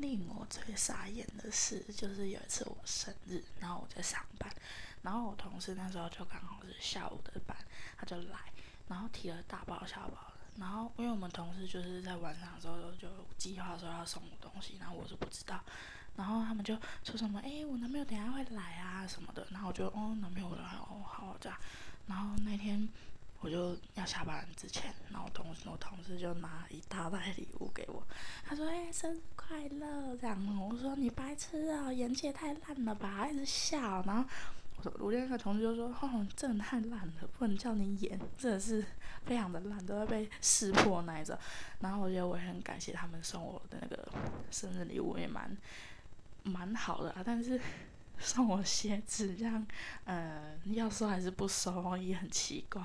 令我最傻眼的事，就是有一次我生日，然后我在上班，然后我同事那时候就刚好是下午的班，他就来，然后提了大包小包的，然后因为我们同事就是在晚上的时候就计划说要送我东西，然后我是不知道，然后他们就说什么，哎，我男朋友等下会来啊什么的，然后我就哦，男朋友来哦，好这样，然后那天。我就要下班之前，然后同我同事就拿一大袋礼物给我，他说：“哎，生日快乐！”这样，我说：“你白痴啊，演技太烂了吧！”一直笑，然后我说：“我那个同事就说：‘哦，真的太烂了，不能叫你演，真的是非常的烂，都要被识破那一种。’然后我觉得我也很感谢他们送我的那个生日礼物，也蛮蛮好的啊，但是。送我鞋子，这样，呃，要收还是不收也很奇怪。